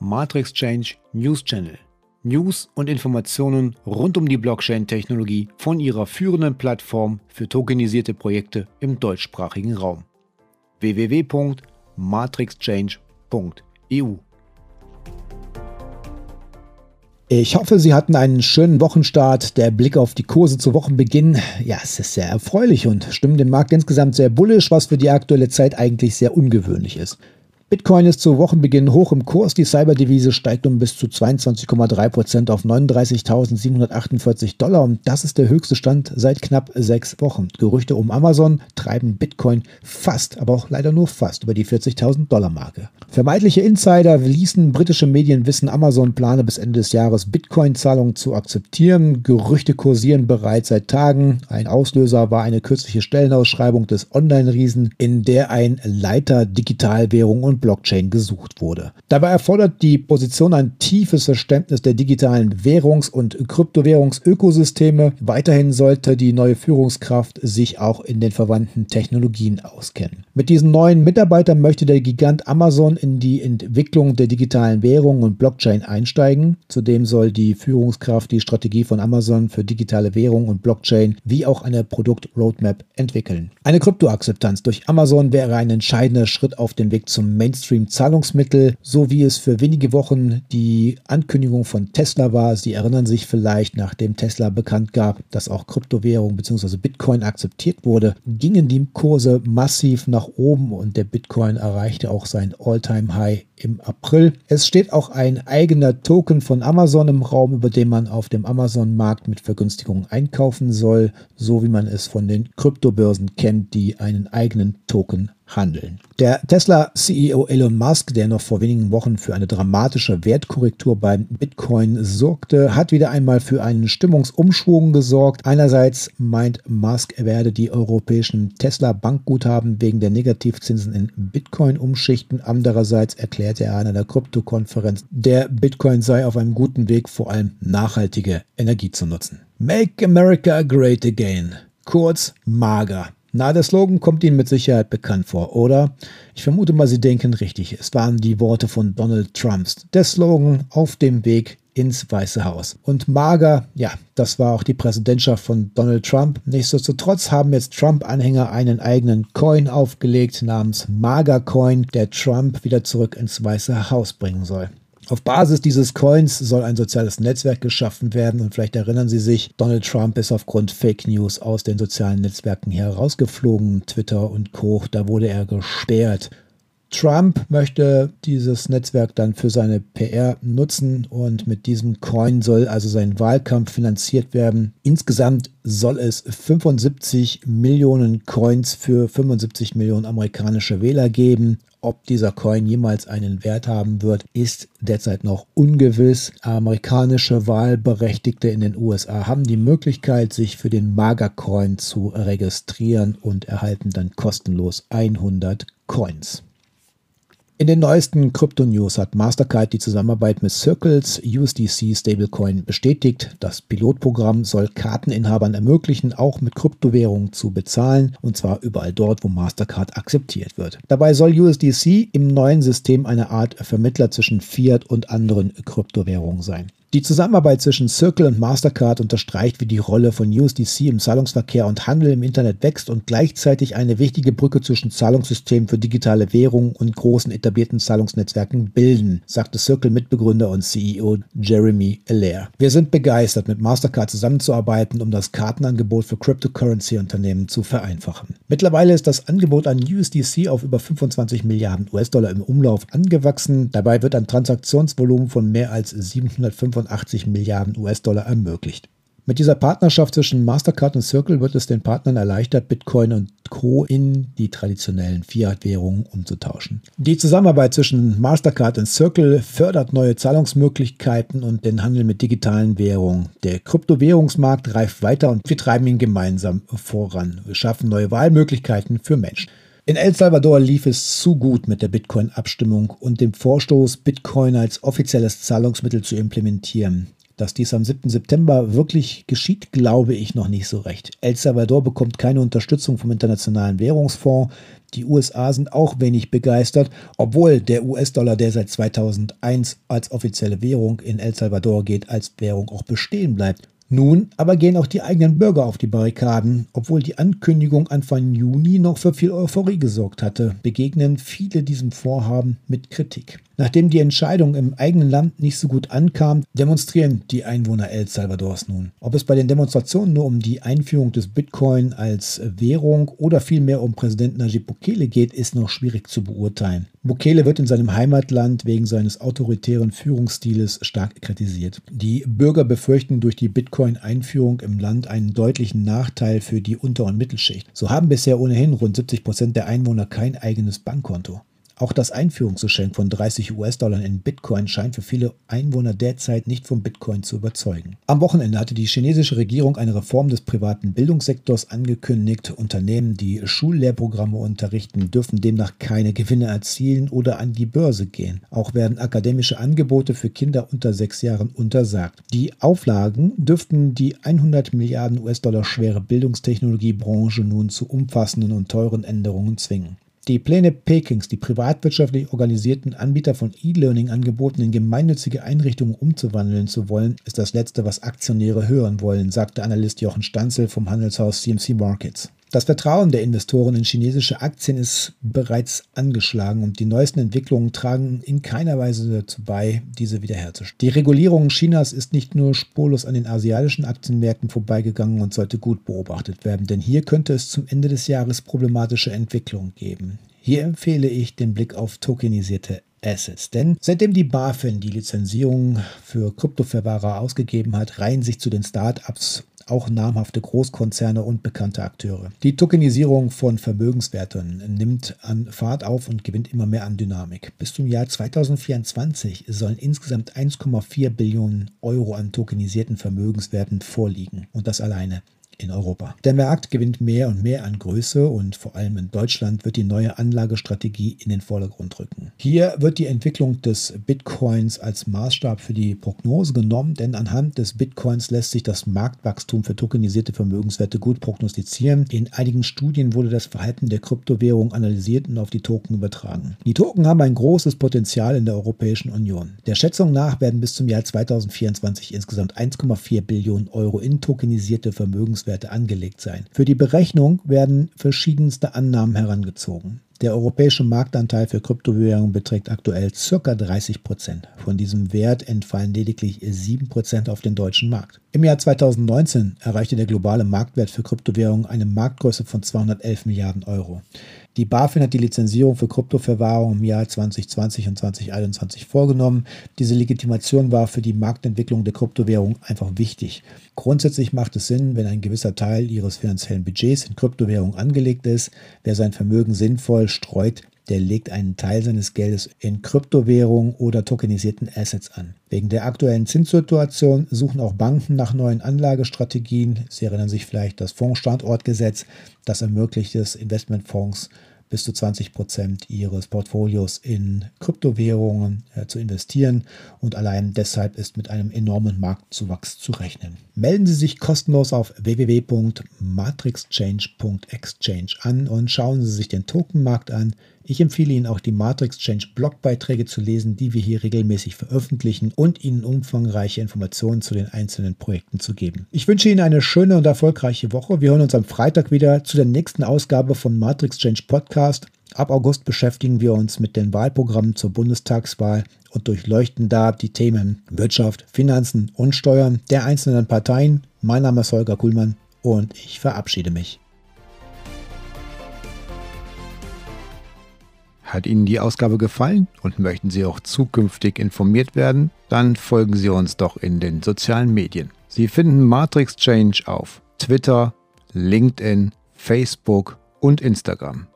Matrix Change News Channel. News und Informationen rund um die Blockchain-Technologie von ihrer führenden Plattform für tokenisierte Projekte im deutschsprachigen Raum. www.matrixchange.eu Ich hoffe, Sie hatten einen schönen Wochenstart. Der Blick auf die Kurse zu Wochenbeginn, ja, es ist sehr erfreulich und stimmt den Markt insgesamt sehr bullisch, was für die aktuelle Zeit eigentlich sehr ungewöhnlich ist. Bitcoin ist zu Wochenbeginn hoch im Kurs. Die Cyberdevise steigt um bis zu 22,3 Prozent auf 39.748 Dollar und das ist der höchste Stand seit knapp sechs Wochen. Gerüchte um Amazon treiben Bitcoin fast, aber auch leider nur fast über die 40.000 Dollar Marke. Vermeintliche Insider ließen britische Medien wissen, Amazon plane bis Ende des Jahres Bitcoin-Zahlungen zu akzeptieren. Gerüchte kursieren bereits seit Tagen. Ein Auslöser war eine kürzliche Stellenausschreibung des Online-Riesen, in der ein Leiter Digitalwährung und Blockchain gesucht wurde. Dabei erfordert die Position ein tiefes Verständnis der digitalen Währungs- und Kryptowährungsökosysteme. Weiterhin sollte die neue Führungskraft sich auch in den verwandten Technologien auskennen. Mit diesen neuen Mitarbeitern möchte der Gigant Amazon in die Entwicklung der digitalen Währung und Blockchain einsteigen. Zudem soll die Führungskraft die Strategie von Amazon für digitale Währung und Blockchain wie auch eine Produktroadmap entwickeln. Eine Kryptoakzeptanz durch Amazon wäre ein entscheidender Schritt auf dem Weg zum Mainstream-Zahlungsmittel, so wie es für wenige Wochen die Ankündigung von Tesla war. Sie erinnern sich vielleicht, nachdem Tesla bekannt gab, dass auch Kryptowährung bzw. Bitcoin akzeptiert wurde, gingen die Kurse massiv nach oben und der Bitcoin erreichte auch sein All-Time-High im April. Es steht auch ein eigener Token von Amazon im Raum, über den man auf dem Amazon-Markt mit Vergünstigungen einkaufen soll, so wie man es von den Kryptobörsen kennt, die einen eigenen Token handeln. Der Tesla-CEO Elon Musk, der noch vor wenigen Wochen für eine dramatische Wertkorrektur beim Bitcoin sorgte, hat wieder einmal für einen Stimmungsumschwung gesorgt. Einerseits meint Musk, er werde die europäischen Tesla-Bankguthaben wegen der Negativzinsen in Bitcoin umschichten. Andererseits erklärte er an einer Kryptokonferenz, der Bitcoin sei auf einem guten Weg, vor allem nachhaltige Energie zu nutzen. Make America Great Again. Kurz mager. Na, der Slogan kommt Ihnen mit Sicherheit bekannt vor, oder? Ich vermute mal, Sie denken richtig. Es waren die Worte von Donald Trumps. Der Slogan auf dem Weg ins Weiße Haus. Und mager, ja, das war auch die Präsidentschaft von Donald Trump. Nichtsdestotrotz haben jetzt Trump-Anhänger einen eigenen Coin aufgelegt namens Mager Coin, der Trump wieder zurück ins Weiße Haus bringen soll. Auf Basis dieses Coins soll ein soziales Netzwerk geschaffen werden und vielleicht erinnern Sie sich, Donald Trump ist aufgrund Fake News aus den sozialen Netzwerken herausgeflogen, Twitter und Co. Da wurde er gesperrt. Trump möchte dieses Netzwerk dann für seine PR nutzen und mit diesem Coin soll also sein Wahlkampf finanziert werden. Insgesamt soll es 75 Millionen Coins für 75 Millionen amerikanische Wähler geben. Ob dieser Coin jemals einen Wert haben wird, ist derzeit noch ungewiss. Amerikanische Wahlberechtigte in den USA haben die Möglichkeit, sich für den Maga Coin zu registrieren und erhalten dann kostenlos 100 Coins. In den neuesten Krypto-News hat Mastercard die Zusammenarbeit mit Circles USDC Stablecoin bestätigt. Das Pilotprogramm soll Karteninhabern ermöglichen, auch mit Kryptowährungen zu bezahlen, und zwar überall dort, wo Mastercard akzeptiert wird. Dabei soll USDC im neuen System eine Art Vermittler zwischen Fiat und anderen Kryptowährungen sein. Die Zusammenarbeit zwischen Circle und Mastercard unterstreicht, wie die Rolle von USDC im Zahlungsverkehr und Handel im Internet wächst und gleichzeitig eine wichtige Brücke zwischen Zahlungssystemen für digitale Währungen und großen etablierten Zahlungsnetzwerken bilden, sagte Circle-Mitbegründer und CEO Jeremy Allaire. Wir sind begeistert, mit Mastercard zusammenzuarbeiten, um das Kartenangebot für Cryptocurrency-Unternehmen zu vereinfachen. Mittlerweile ist das Angebot an USDC auf über 25 Milliarden US-Dollar im Umlauf angewachsen. Dabei wird ein Transaktionsvolumen von mehr als 750 85 Milliarden US-Dollar ermöglicht. Mit dieser Partnerschaft zwischen Mastercard und Circle wird es den Partnern erleichtert, Bitcoin und Co. in die traditionellen Fiat-Währungen umzutauschen. Die Zusammenarbeit zwischen Mastercard und Circle fördert neue Zahlungsmöglichkeiten und den Handel mit digitalen Währungen. Der Kryptowährungsmarkt reift weiter und wir treiben ihn gemeinsam voran. Wir schaffen neue Wahlmöglichkeiten für Menschen. In El Salvador lief es zu gut mit der Bitcoin-Abstimmung und dem Vorstoß, Bitcoin als offizielles Zahlungsmittel zu implementieren. Dass dies am 7. September wirklich geschieht, glaube ich noch nicht so recht. El Salvador bekommt keine Unterstützung vom Internationalen Währungsfonds. Die USA sind auch wenig begeistert, obwohl der US-Dollar, der seit 2001 als offizielle Währung in El Salvador geht, als Währung auch bestehen bleibt. Nun aber gehen auch die eigenen Bürger auf die Barrikaden. Obwohl die Ankündigung Anfang Juni noch für viel Euphorie gesorgt hatte, begegnen viele diesem Vorhaben mit Kritik. Nachdem die Entscheidung im eigenen Land nicht so gut ankam, demonstrieren die Einwohner El Salvadors nun. Ob es bei den Demonstrationen nur um die Einführung des Bitcoin als Währung oder vielmehr um Präsident Najib Bukele geht, ist noch schwierig zu beurteilen. Bukele wird in seinem Heimatland wegen seines autoritären Führungsstiles stark kritisiert. Die Bürger befürchten durch die Bitcoin-Einführung im Land einen deutlichen Nachteil für die Unter- und Mittelschicht. So haben bisher ohnehin rund 70 Prozent der Einwohner kein eigenes Bankkonto. Auch das Einführungsgeschenk von 30 US-Dollar in Bitcoin scheint für viele Einwohner derzeit nicht vom Bitcoin zu überzeugen. Am Wochenende hatte die chinesische Regierung eine Reform des privaten Bildungssektors angekündigt. Unternehmen, die Schullehrprogramme unterrichten, dürfen demnach keine Gewinne erzielen oder an die Börse gehen. Auch werden akademische Angebote für Kinder unter sechs Jahren untersagt. Die Auflagen dürften die 100 Milliarden US-Dollar schwere Bildungstechnologiebranche nun zu umfassenden und teuren Änderungen zwingen. Die Pläne Pekings, die privatwirtschaftlich organisierten Anbieter von E-Learning-Angeboten in gemeinnützige Einrichtungen umzuwandeln zu wollen, ist das Letzte, was Aktionäre hören wollen, sagte Analyst Jochen Stanzel vom Handelshaus CMC Markets. Das Vertrauen der Investoren in chinesische Aktien ist bereits angeschlagen und die neuesten Entwicklungen tragen in keiner Weise dazu bei, diese wiederherzustellen. Die Regulierung Chinas ist nicht nur spurlos an den asiatischen Aktienmärkten vorbeigegangen und sollte gut beobachtet werden, denn hier könnte es zum Ende des Jahres problematische Entwicklungen geben. Hier empfehle ich den Blick auf tokenisierte Assets. Denn seitdem die BaFin die Lizenzierung für Kryptoverwahrer ausgegeben hat, reihen sich zu den Start-ups auch namhafte Großkonzerne und bekannte Akteure. Die Tokenisierung von Vermögenswerten nimmt an Fahrt auf und gewinnt immer mehr an Dynamik. Bis zum Jahr 2024 sollen insgesamt 1,4 Billionen Euro an tokenisierten Vermögenswerten vorliegen. Und das alleine in Europa. Der Markt gewinnt mehr und mehr an Größe und vor allem in Deutschland wird die neue Anlagestrategie in den Vordergrund rücken. Hier wird die Entwicklung des Bitcoins als Maßstab für die Prognose genommen, denn anhand des Bitcoins lässt sich das Marktwachstum für tokenisierte Vermögenswerte gut prognostizieren. In einigen Studien wurde das Verhalten der Kryptowährung analysiert und auf die Token übertragen. Die Token haben ein großes Potenzial in der Europäischen Union. Der Schätzung nach werden bis zum Jahr 2024 insgesamt 1,4 Billionen Euro in tokenisierte Vermögenswerte Durchschnittswerte angelegt sein. Für die Berechnung werden verschiedenste Annahmen herangezogen. Der europäische Marktanteil für Kryptowährungen beträgt aktuell ca. 30 Prozent. Von diesem Wert entfallen lediglich 7 Prozent auf den deutschen Markt. Im Jahr 2019 erreichte der globale Marktwert für Kryptowährungen eine Marktgröße von 211 Milliarden Euro. Die BaFin hat die Lizenzierung für Kryptoverwahrung im Jahr 2020 und 2021 vorgenommen. Diese Legitimation war für die Marktentwicklung der Kryptowährung einfach wichtig. Grundsätzlich macht es Sinn, wenn ein gewisser Teil Ihres finanziellen Budgets in Kryptowährung angelegt ist. Wer sein Vermögen sinnvoll streut, der legt einen Teil seines Geldes in Kryptowährungen oder tokenisierten Assets an. Wegen der aktuellen Zinssituation suchen auch Banken nach neuen Anlagestrategien. Sie erinnern sich vielleicht das Fondsstandortgesetz, das ermöglicht es, Investmentfonds bis zu 20 Prozent ihres Portfolios in Kryptowährungen äh, zu investieren und allein deshalb ist mit einem enormen Marktzuwachs zu rechnen. Melden Sie sich kostenlos auf www.matrixchange.exchange an und schauen Sie sich den Tokenmarkt an. Ich empfehle Ihnen auch die Matrix Change Blogbeiträge zu lesen, die wir hier regelmäßig veröffentlichen und Ihnen umfangreiche Informationen zu den einzelnen Projekten zu geben. Ich wünsche Ihnen eine schöne und erfolgreiche Woche. Wir hören uns am Freitag wieder zu der nächsten Ausgabe von Matrix Change Podcast. Ab August beschäftigen wir uns mit den Wahlprogrammen zur Bundestagswahl und durchleuchten da die Themen Wirtschaft, Finanzen und Steuern der einzelnen Parteien. Mein Name ist Holger Kuhlmann und ich verabschiede mich. Hat Ihnen die Ausgabe gefallen und möchten Sie auch zukünftig informiert werden? Dann folgen Sie uns doch in den sozialen Medien. Sie finden Matrix Change auf Twitter, LinkedIn, Facebook und Instagram.